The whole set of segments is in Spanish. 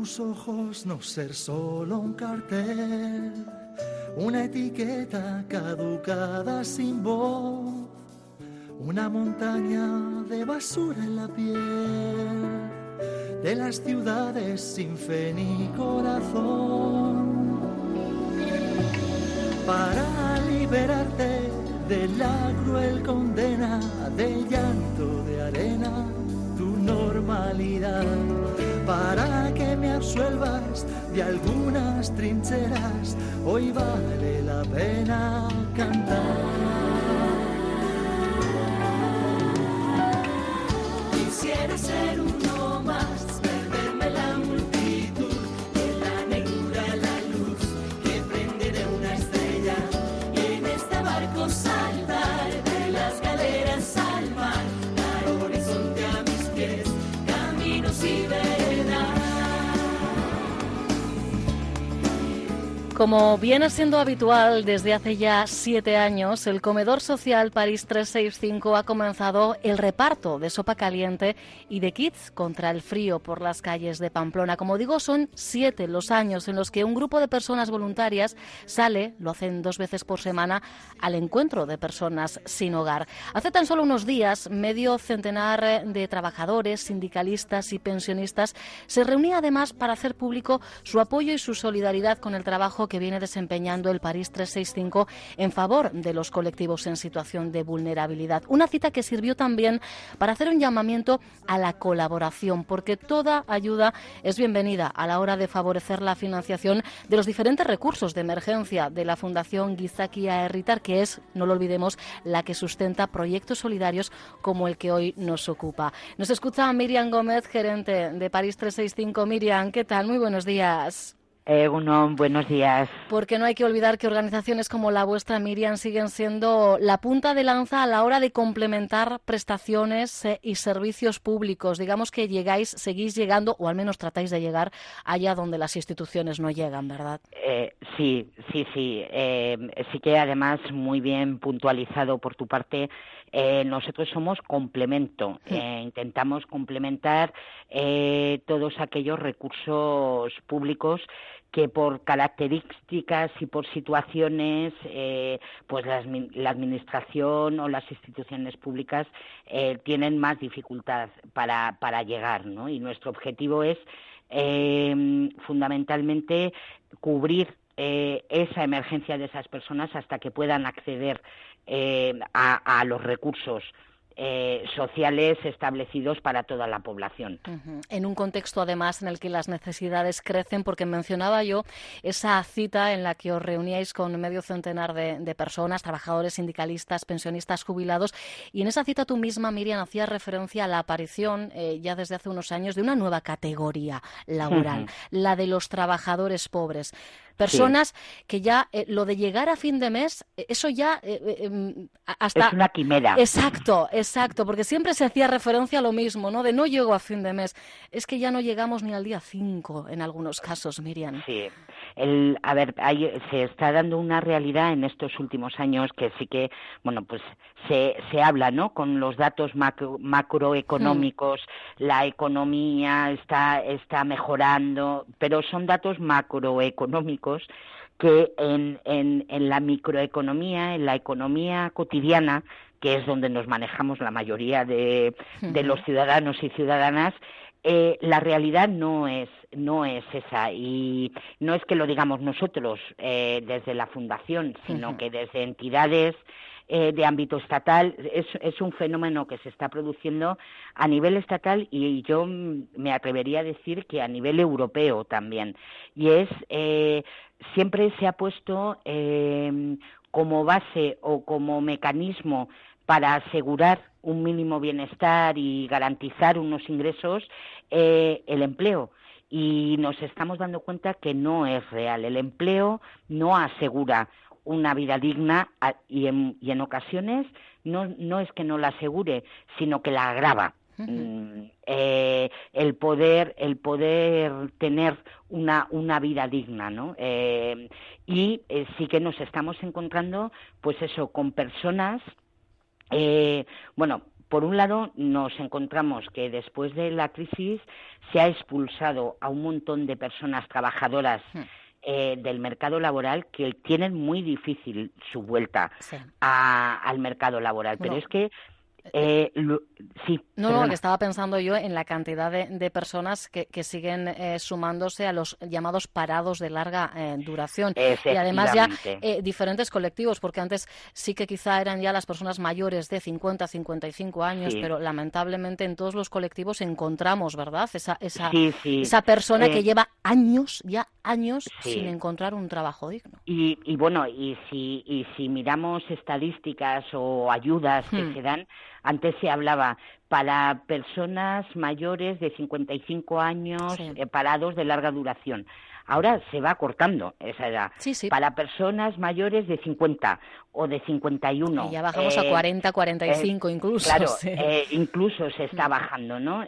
tus ojos no ser solo un cartel, una etiqueta caducada sin voz, una montaña de basura en la piel de las ciudades sin fe ni corazón. Para liberarte de la cruel condena del llanto de arena, normalidad para que me absuelvas de algunas trincheras. Hoy vale la pena cantar. Quisiera ser uno Como viene siendo habitual desde hace ya siete años, el comedor social París 365 ha comenzado el reparto de sopa caliente y de kits contra el frío por las calles de Pamplona. Como digo, son siete los años en los que un grupo de personas voluntarias sale, lo hacen dos veces por semana, al encuentro de personas sin hogar. Hace tan solo unos días, medio centenar de trabajadores, sindicalistas y pensionistas se reunía además para hacer público su apoyo y su solidaridad con el trabajo que viene desempeñando el París 365 en favor de los colectivos en situación de vulnerabilidad. Una cita que sirvió también para hacer un llamamiento a la colaboración, porque toda ayuda es bienvenida a la hora de favorecer la financiación de los diferentes recursos de emergencia de la Fundación Gizakia Erritar, que es, no lo olvidemos, la que sustenta proyectos solidarios como el que hoy nos ocupa. Nos escucha Miriam Gómez, gerente de París 365. Miriam, ¿qué tal? Muy buenos días. Eh, uno, buenos días. Porque no hay que olvidar que organizaciones como la vuestra, Miriam, siguen siendo la punta de lanza a la hora de complementar prestaciones eh, y servicios públicos. Digamos que llegáis, seguís llegando, o al menos tratáis de llegar allá donde las instituciones no llegan, ¿verdad? Eh, sí, sí, sí. sí que además muy bien puntualizado por tu parte eh, nosotros somos complemento, eh, intentamos complementar eh, todos aquellos recursos públicos que por características y por situaciones, pues la, administración o las instituciones públicas tienen más dificultad para, para llegar, ¿no? Y nuestro objetivo es fundamentalmente cubrir esa emergencia de esas personas hasta que puedan acceder eh, a, los recursos eh, sociales establecidos para toda la población. En un contexto, además, en el que las necesidades crecen, porque mencionaba yo esa cita en la que os reuníais con medio centenar de, personas, trabajadores, sindicalistas, pensionistas, jubilados, y en esa cita tú misma, Miriam, hacías referencia a la aparición, eh, ya desde hace unos años, de una nueva categoría laboral, la de los trabajadores pobres. Personas que ya eh, lo de llegar a fin de mes, eh, eso ya eh, em, hasta... Es una quimera. Exacto, exacto, porque siempre se hacía referencia a lo mismo, ¿no? De no llego a fin de mes. Es que ya no llegamos ni al día 5 en algunos casos, Miriam. Sí. El, a ver, se está dando una realidad en estos últimos años que sí que, bueno, pues se, se habla, ¿no? Con los datos macroeconómicos, hmm. la economía está, está mejorando, pero son datos macroeconómicos que en, en, la microeconomía, en la economía cotidiana, que es donde nos manejamos la mayoría de, los ciudadanos y ciudadanas, eh, la realidad no es no es esa y no es que lo digamos nosotros eh, desde la fundación sino que desde entidades eh, de ámbito estatal es, es, un fenómeno que se está produciendo a nivel estatal y yo me atrevería a decir que a nivel europeo también. Y es, eh, siempre se ha puesto eh, como base o como mecanismo para asegurar un mínimo bienestar y garantizar unos ingresos el empleo y nos estamos dando cuenta que no es real. El empleo no asegura una vida digna y en, y en ocasiones no, no es que no la asegure, sino que la agrava. Mm, eh, el poder el poder tener una, una vida digna no eh, y eh, sí que nos estamos encontrando pues eso con personas bueno por un lado, nos encontramos que después de la crisis se ha expulsado a un montón de personas trabajadoras hmm. eh, del mercado laboral que tienen muy difícil su vuelta al mercado laboral. Pero es que eh, sí. No, no, que estaba pensando yo en la cantidad de, personas que, siguen eh, sumándose a los llamados parados de larga eh, duración. Y además ya eh, diferentes colectivos, porque antes sí que quizá eran ya las personas mayores de 50, 55 años, pero lamentablemente en todos los colectivos encontramos, ¿verdad? Esa, esa, esa persona que lleva años, ya años, sin encontrar un trabajo digno. Y, y bueno, y si, y si miramos estadísticas o ayudas que hmm. se dan, antes se hablaba para personas mayores de 55 años eh, parados de larga duración. Ahora se va cortando esa edad. Para personas mayores de 50 o de 51. Y ya bajamos a 40, 45 eh, incluso. Claro, eh, incluso se está mm. bajando, ¿no?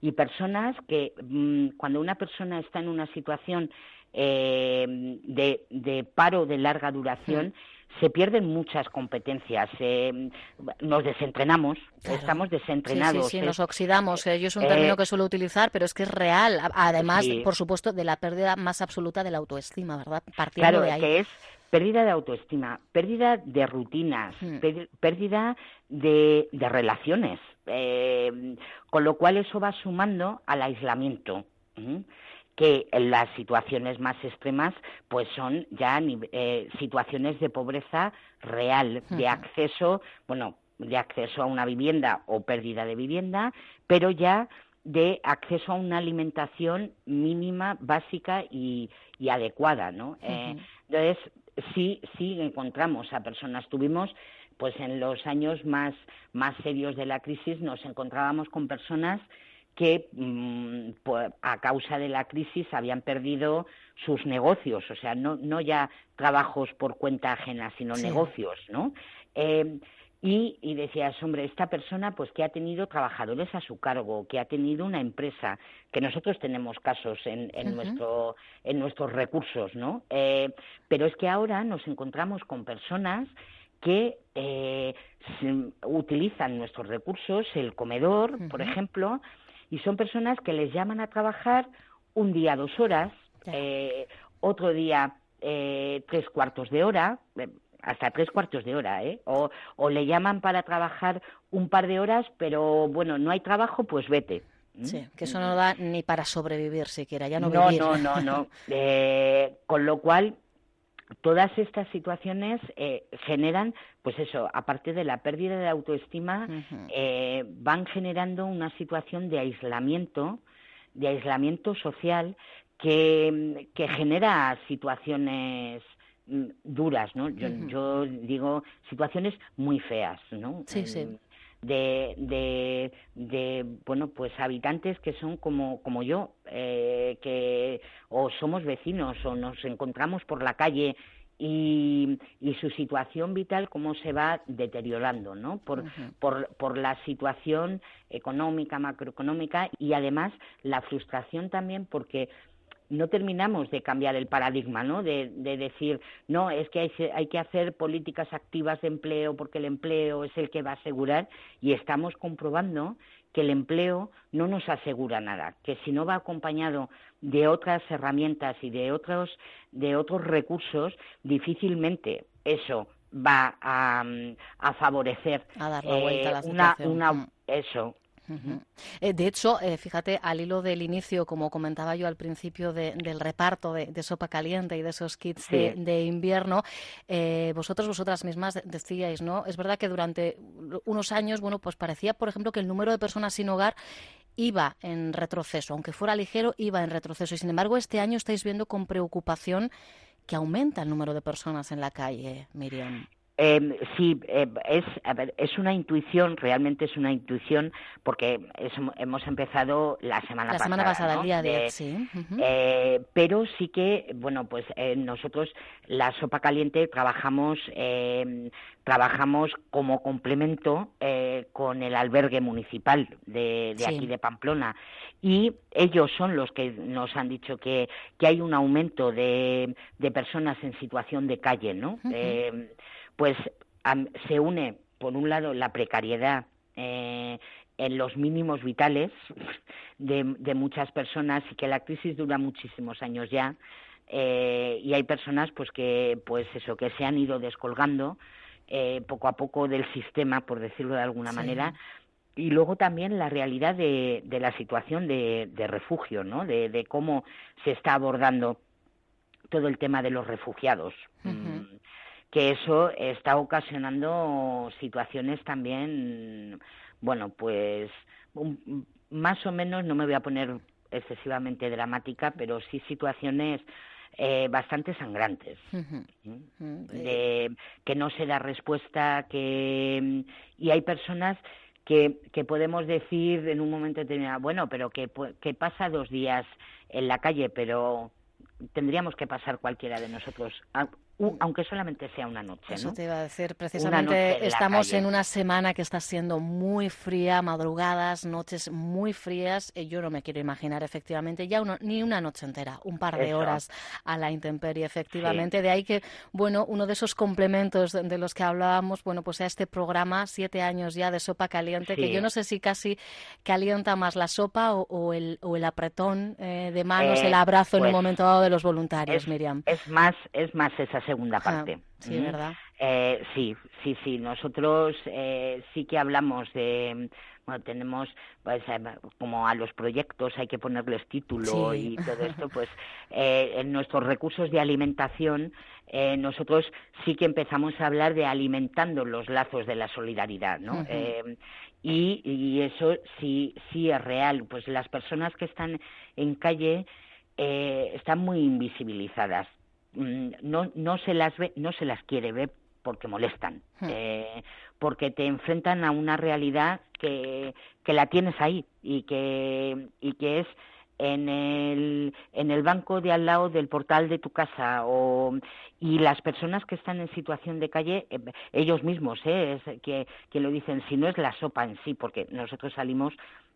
y personas que mm, cuando una persona está en una situación de, de, paro de larga duración, se pierden muchas competencias, nos desentrenamos, estamos desentrenados. Sí, sí, nos oxidamos. Eh, yo es un término eh, que suelo utilizar, pero es que es real. Además, por supuesto, de la pérdida más absoluta de la autoestima, ¿verdad? Partiendo de ahí. que es pérdida de autoestima, pérdida de rutinas, hmm. pérdida de, relaciones, eh, con lo cual eso va sumando al aislamiento que las situaciones más extremas pues son ya eh, situaciones de pobreza real, de acceso, bueno, de acceso a una vivienda o pérdida de vivienda, pero ya de acceso a una alimentación mínima, básica y, adecuada, ¿no? Eh, entonces, sí, sí encontramos a personas, tuvimos pues en los años más, más serios de la crisis nos encontrábamos con personas que mm, a causa de la crisis habían perdido sus negocios, o sea, no, no ya trabajos por cuenta ajena, sino negocios, ¿no? Eh, y, y, decías, hombre, esta persona pues que ha tenido trabajadores a su cargo, que ha tenido una empresa, que nosotros tenemos casos en, en, nuestro, en nuestros recursos, ¿no? Eh, pero es que ahora nos encontramos con personas que eh, utilizan nuestros recursos, el comedor, por ejemplo, y son personas que les llaman a trabajar un día dos horas, eh, otro día eh, tres cuartos de hora, eh, hasta tres cuartos de hora, ¿eh? O, o, le llaman para trabajar un par de horas, pero bueno, no hay trabajo, pues vete. Sí, que eso no da ni para sobrevivir siquiera, ya no No, vivir. no, no, no. con lo cual, todas estas situaciones eh, generan, pues eso, aparte de la pérdida de autoestima, eh, van generando una situación de aislamiento, de aislamiento social que, que genera situaciones mm, duras, ¿no? Yo, yo, digo situaciones muy feas, ¿no? Sí, sí de, de, de, bueno pues habitantes que son como como yo eh, que o somos vecinos o nos encontramos por la calle y, y, su situación vital cómo se va deteriorando, ¿no? Por, por, por, la situación económica, macroeconómica y además la frustración también porque no terminamos de cambiar el paradigma, ¿no? De, decir, no, es que hay, hay, que hacer políticas activas de empleo porque el empleo es el que va a asegurar y estamos comprobando que el empleo no nos asegura nada, que si no va acompañado de otras herramientas y de otros, de otros recursos, difícilmente eso va a, favorecer a dar la vuelta a la situación. una, eh, de hecho, eh, fíjate, al hilo del inicio, como comentaba yo al principio del reparto de, sopa caliente y de esos kits de, invierno, eh, vosotros, vosotras mismas decíais, ¿no? Es verdad que durante unos años, bueno, pues parecía, por ejemplo, que el número de personas sin hogar iba en retroceso, aunque fuera ligero, iba en retroceso. Y sin embargo, este año estáis viendo con preocupación que aumenta el número de personas en la calle, Miriam. Eh, sí, eh, es, es una intuición, realmente es una intuición, porque hemos empezado la semana pasada. La semana pasada, el día de, sí. eh, pero sí que, bueno, pues eh, nosotros la sopa caliente trabajamos, eh, trabajamos como complemento con el albergue municipal de, de aquí de Pamplona y ellos son los que nos han dicho que, que hay un aumento de, de personas en situación de calle, ¿no? Pues se une, por un lado, la precariedad eh, en los mínimos vitales de, muchas personas y que la crisis dura muchísimos años ya eh, y hay personas pues que pues eso que se han ido descolgando eh, poco a poco del sistema por decirlo de alguna manera y luego también la realidad de, de la situación de, de refugio, ¿no? De, de, cómo se está abordando todo el tema de los refugiados. Que eso está ocasionando situaciones también, bueno, pues más o menos, no me voy a poner excesivamente dramática, pero sí situaciones eh, bastante sangrantes, de que no se da respuesta, que y hay personas que, que podemos decir en un momento determinado, bueno, pero que, que pasa dos días en la calle, pero tendríamos que pasar cualquiera de nosotros aunque solamente sea una noche. Eso te iba a decir, precisamente estamos en una semana que está siendo muy fría, madrugadas, noches muy frías. Y yo no me quiero imaginar efectivamente ya ni una noche entera, un par de horas a la intemperie, efectivamente. De ahí que, bueno, uno de esos complementos de, los que hablábamos, bueno, pues a este programa, siete años ya de sopa caliente, que yo no sé si casi calienta más la sopa o, el, o el apretón eh, de manos, el eh, abrazo en un pues momento dado de los voluntarios, Miriam. Es más, es más esa segunda parte. sí, ¿verdad? Eh, sí, sí, sí. Nosotros eh, sí que hablamos de, bueno, tenemos, pues, eh, como a los proyectos hay que ponerles título y todo esto, pues, en nuestros recursos de alimentación, nosotros sí que empezamos a hablar de alimentando los lazos de la solidaridad, ¿no? y, y, eso sí, sí es real. Pues las personas que están en calle están muy invisibilizadas no, no se las ve, no se las quiere ver porque molestan, hmm. eh, porque te enfrentan a una realidad que, que la tienes ahí y que, y que es en el, en el banco de al lado del portal de tu casa o, y las personas que están en situación de calle, eh, ellos mismos, eh, es que, que lo dicen, si no es la sopa en sí, porque nosotros salimos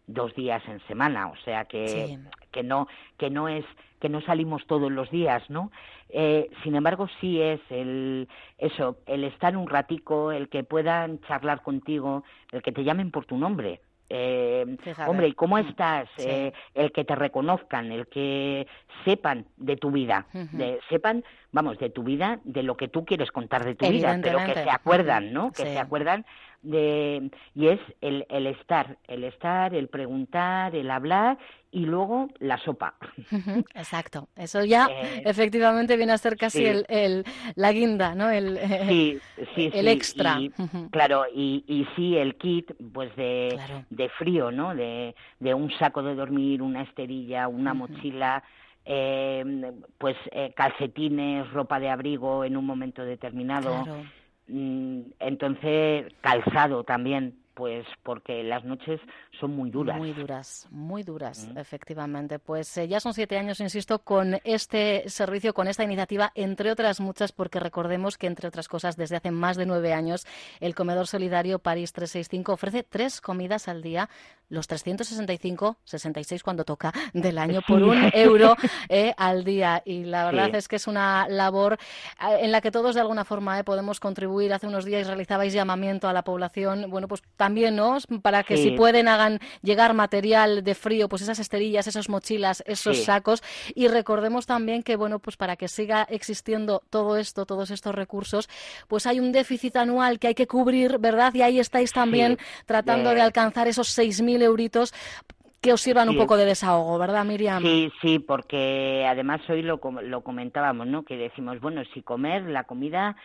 dos días en semana, o sea que, que no que no es que no salimos todos los días, ¿no? Eh, sin embargo, sí es el eso, el estar un ratico, el que puedan charlar contigo, el que te llamen por tu nombre. Eh, hombre, ¿y cómo mm, estás? Eh, el que te reconozcan, el que sepan de tu vida, de, sepan, vamos, de tu vida, de lo que tú quieres contar de tu vida, pero que se acuerdan, ¿no? Que se acuerdan de y es el, el estar, el estar, el preguntar, el hablar y luego la sopa. Exacto, eso ya eh, efectivamente viene a ser casi el, el, la guinda, ¿no? El, sí, sí, el extra. Claro, y, y sí el kit pues de, de frío, ¿no? De, de un saco de dormir, una esterilla, una mochila, eh, pues eh, calcetines, ropa de abrigo en un momento determinado. Mm, entonces, calzado también, pues porque las noches son muy duras. Muy duras, muy duras, mm. efectivamente. Pues eh, ya son siete años, insisto, con este servicio, con esta iniciativa, entre otras muchas, porque recordemos que, entre otras cosas, desde hace más de nueve años, el Comedor Solidario París 365 ofrece tres comidas al día, los 365, 66 cuando toca, del año, por un euro eh, al día. Y la verdad es que es una labor eh, en la que todos, de alguna forma, podemos contribuir. Hace unos días realizabais llamamiento a la población, bueno, pues también, ¿no? Para que si pueden hagan llegar material de frío, pues esas esterillas, esas mochilas, esos sacos. Y recordemos también que, bueno, pues para que siga existiendo todo esto, todos estos recursos, pues hay un déficit anual que hay que cubrir, ¿verdad? Y ahí estáis también tratando de alcanzar esos 6.000 euritos que os sirvan un poco de desahogo, ¿verdad, Miriam? Sí, sí, porque además hoy lo, lo comentábamos, ¿no? Que decimos, bueno, si comer, la comida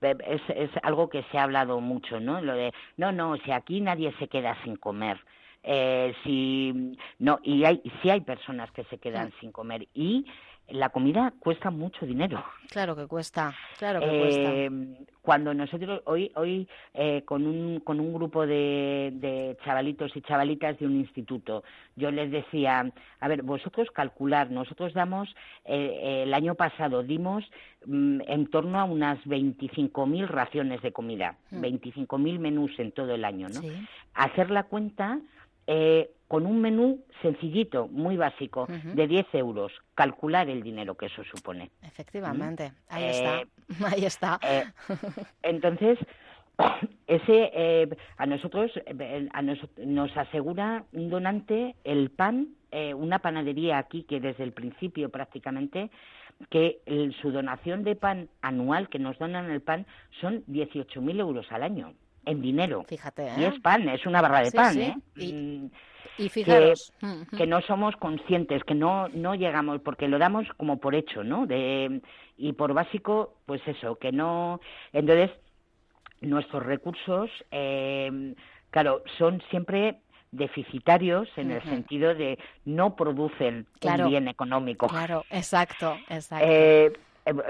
es, es algo que se ha hablado mucho, ¿no? Lo de, no, no, si aquí nadie se queda sin comer. Eh, si no y hay si hay personas que se quedan sin comer y la comida cuesta mucho dinero. Claro que cuesta, claro que cuesta. Eh, cuando nosotros, hoy, hoy eh, con, un, con un grupo de, de, chavalitos y chavalitas de un instituto, yo les decía, a ver, vosotros calcular, nosotros damos, eh, el año pasado dimos mm, en torno a unas 25.000 raciones de comida, 25.000 mm. menús en todo el año, ¿no? Hacer la cuenta eh, con un menú sencillito, muy básico, de 10 euros, calcular el dinero que eso supone. Efectivamente, ahí está, eh, ahí está. Eh, entonces, ese eh, a nosotros eh, nos asegura un donante el pan, una panadería aquí que desde el principio prácticamente que su donación de pan anual que nos donan el pan son 18.000 euros al año en dinero. Fíjate, Y es pan, es una barra de pan, ¿eh? Y, mm, y fijaros. Que, no somos conscientes, que no, no llegamos, porque lo damos como por hecho, ¿no? De, y por básico, pues eso, que no. Entonces, nuestros recursos, eh, claro, son siempre deficitarios en el sentido de no producen un bien económico. Claro, exacto, exacto. Eh, eh,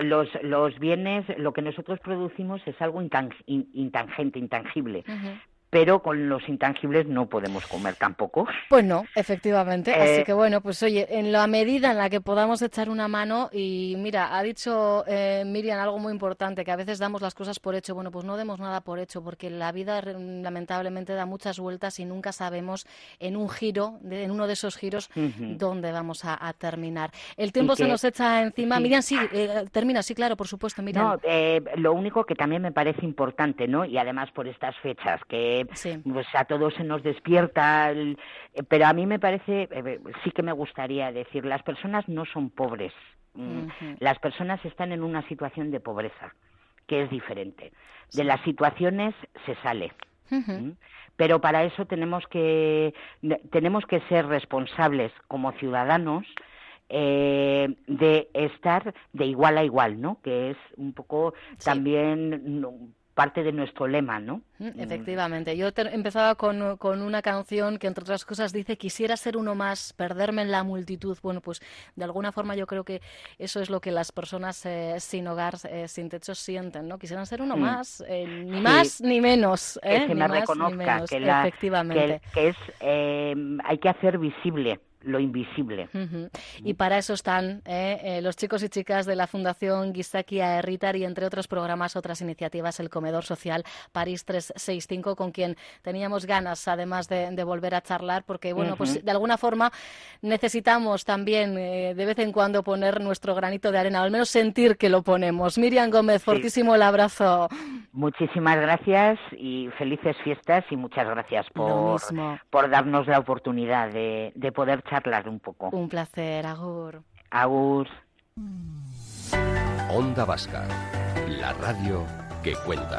los, los bienes, lo que nosotros producimos es algo intangente, intangible pero con los intangibles no podemos comer tampoco. Pues no, efectivamente. Así eh, que bueno, pues oye, en la medida en la que podamos echar una mano, y mira, ha dicho eh, Miriam algo muy importante, que a veces damos las cosas por hecho. Bueno, pues no demos nada por hecho, porque la vida lamentablemente da muchas vueltas y nunca sabemos en un giro, en uno de esos giros, dónde vamos a, terminar. El tiempo se nos echa encima. Miriam, sí, eh, termina, sí, claro, por supuesto, Miriam. No, lo único que también me parece importante, ¿no? Y además por estas fechas, que pues a todos se nos despierta, eh, pero a mí me parece, eh, sí que me gustaría decir, las personas no son pobres, mm, las personas están en una situación de pobreza, que es diferente. De las situaciones se sale. Pero para eso tenemos que, tenemos que ser responsables como ciudadanos eh, de estar de igual a igual, ¿no? Que es un poco también parte de nuestro lema, ¿no? Mm, efectivamente. Yo empezaba con, con, una canción que, entre otras cosas, dice quisiera ser uno más, perderme en la multitud. Bueno, pues de alguna forma yo creo que eso es lo que las personas eh, sin hogar, eh, sin techo sienten, ¿no? Quisieran ser uno más, eh, ni más ni menos. Que se me reconozca, que, efectivamente. que, es, hay que hacer visible lo invisible. Y para eso están eh, eh, los chicos y chicas de la Fundación Gisaki Aerritar y entre otros programas, otras iniciativas, el Comedor Social París 365, con quien teníamos ganas además de, volver a charlar, porque bueno, pues de alguna forma necesitamos también eh, de vez en cuando poner nuestro granito de arena, o al menos sentir que lo ponemos. Miriam Gómez, fortísimo el abrazo. Muchísimas gracias y felices fiestas y muchas gracias por, por darnos la oportunidad de, de poder charlar un poco. Un placer, Agur. Agur. Onda Vasca, la radio que cuenta.